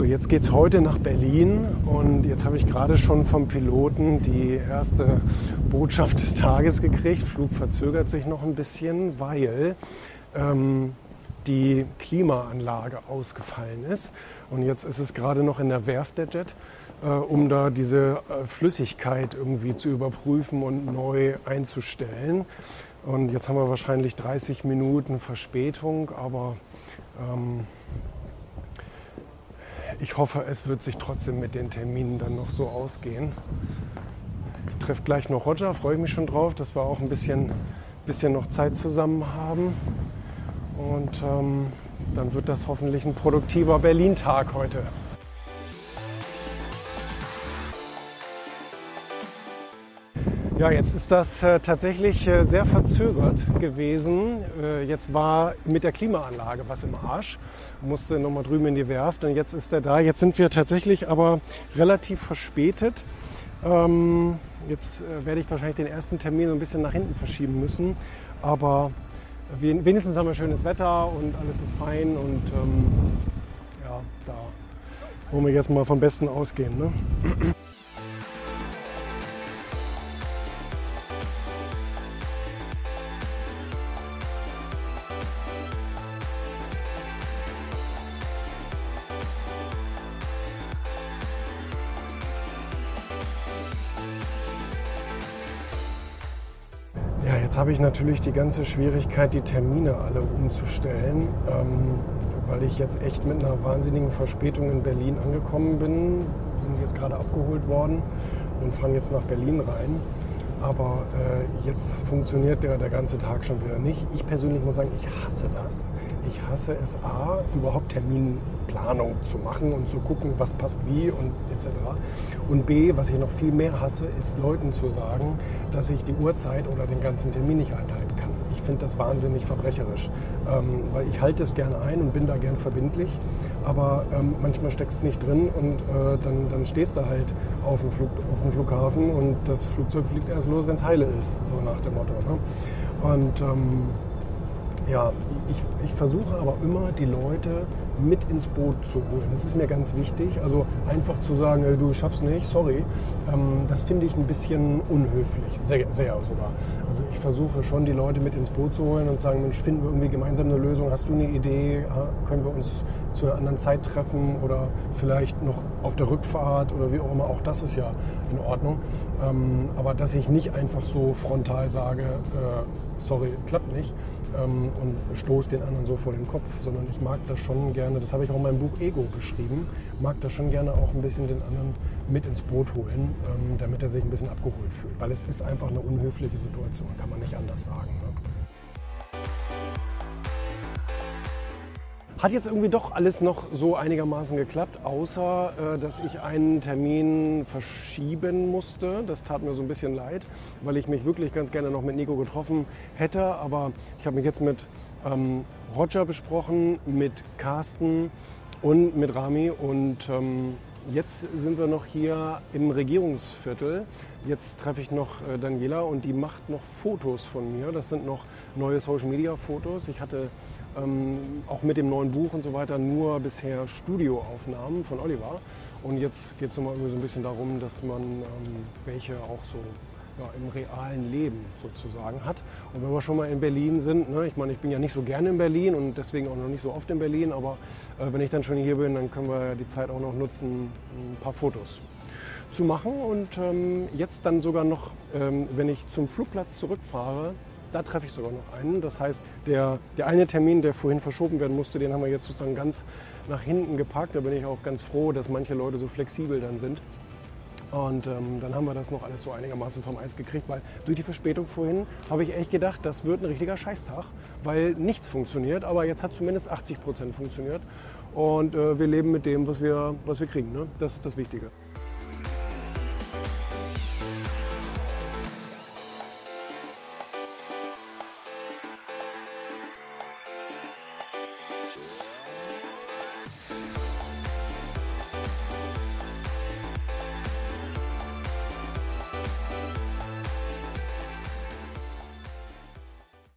So, jetzt geht es heute nach Berlin und jetzt habe ich gerade schon vom Piloten die erste Botschaft des Tages gekriegt. Flug verzögert sich noch ein bisschen, weil ähm, die Klimaanlage ausgefallen ist. Und jetzt ist es gerade noch in der Werft der Jet, äh, um da diese äh, Flüssigkeit irgendwie zu überprüfen und neu einzustellen. Und jetzt haben wir wahrscheinlich 30 Minuten Verspätung, aber ähm, ich hoffe, es wird sich trotzdem mit den Terminen dann noch so ausgehen. Ich treffe gleich noch Roger, freue mich schon drauf, dass wir auch ein bisschen, bisschen noch Zeit zusammen haben. Und ähm, dann wird das hoffentlich ein produktiver Berlin-Tag heute. Ja, jetzt ist das äh, tatsächlich äh, sehr verzögert gewesen. Äh, jetzt war mit der Klimaanlage was im Arsch, musste nochmal drüben in die Werft und jetzt ist er da. Jetzt sind wir tatsächlich aber relativ verspätet. Ähm, jetzt äh, werde ich wahrscheinlich den ersten Termin so ein bisschen nach hinten verschieben müssen, aber wenigstens haben wir schönes Wetter und alles ist fein und ähm, ja, da wollen wir jetzt mal vom Besten ausgehen. Ne? Jetzt habe ich natürlich die ganze Schwierigkeit, die Termine alle umzustellen, ähm, weil ich jetzt echt mit einer wahnsinnigen Verspätung in Berlin angekommen bin. Wir sind jetzt gerade abgeholt worden und fahren jetzt nach Berlin rein. Aber äh, jetzt funktioniert der, der ganze Tag schon wieder nicht. Ich persönlich muss sagen, ich hasse das. Ich hasse es, A, überhaupt Terminplanung zu machen und zu gucken, was passt wie und etc. Und B, was ich noch viel mehr hasse, ist Leuten zu sagen, dass ich die Uhrzeit oder den ganzen Termin nicht einhalten kann. Ich finde das wahnsinnig verbrecherisch, ähm, weil ich halte es gern ein und bin da gern verbindlich, aber ähm, manchmal steckst du nicht drin und äh, dann, dann stehst du halt auf dem, Flug, auf dem Flughafen und das Flugzeug fliegt erst los, wenn es heile ist, so nach dem Motto. Ne? Und ähm, ja, ich, ich versuche aber immer, die Leute mit ins Boot zu holen. Das ist mir ganz wichtig. Also einfach zu sagen, du schaffst nicht, sorry, ähm, das finde ich ein bisschen unhöflich, sehr, sehr sogar. Also ich versuche schon, die Leute mit ins Boot zu holen und sagen, Mensch, finden wir irgendwie gemeinsam eine Lösung? Hast du eine Idee? Können wir uns zu einer anderen Zeit treffen oder vielleicht noch auf der Rückfahrt oder wie auch immer? Auch das ist ja in Ordnung. Ähm, aber dass ich nicht einfach so frontal sage, äh, sorry, klappt nicht ähm, und stoße den anderen so vor den Kopf, sondern ich mag das schon gerne, das habe ich auch in meinem Buch Ego beschrieben, mag das schon gerne auch ein bisschen den anderen mit ins Boot holen, ähm, damit er sich ein bisschen abgeholt fühlt. Weil es ist einfach eine unhöfliche Situation, kann man nicht anders sagen. Ne? Hat jetzt irgendwie doch alles noch so einigermaßen geklappt, außer äh, dass ich einen Termin verschieben musste. Das tat mir so ein bisschen leid, weil ich mich wirklich ganz gerne noch mit Nico getroffen hätte. Aber ich habe mich jetzt mit ähm, Roger besprochen, mit Carsten und mit Rami und ähm, Jetzt sind wir noch hier im Regierungsviertel. Jetzt treffe ich noch äh, Daniela und die macht noch Fotos von mir. Das sind noch neue Social-Media-Fotos. Ich hatte ähm, auch mit dem neuen Buch und so weiter nur bisher Studioaufnahmen von Oliver. Und jetzt geht es nochmal so ein bisschen darum, dass man ähm, welche auch so ja, im realen Leben sozusagen hat. Und wenn wir schon mal in Berlin sind, ne, ich meine, ich bin ja nicht so gerne in Berlin und deswegen auch noch nicht so oft in Berlin, aber äh, wenn ich dann schon hier bin, dann können wir die Zeit auch noch nutzen, ein paar Fotos zu machen. Und ähm, jetzt dann sogar noch, ähm, wenn ich zum Flugplatz zurückfahre, da treffe ich sogar noch einen. Das heißt, der, der eine Termin, der vorhin verschoben werden musste, den haben wir jetzt sozusagen ganz nach hinten gepackt. Da bin ich auch ganz froh, dass manche Leute so flexibel dann sind. Und ähm, dann haben wir das noch alles so einigermaßen vom Eis gekriegt, weil durch die Verspätung vorhin habe ich echt gedacht, das wird ein richtiger Scheißtag, weil nichts funktioniert. Aber jetzt hat zumindest 80 Prozent funktioniert. Und äh, wir leben mit dem, was wir, was wir kriegen. Ne? Das ist das Wichtige.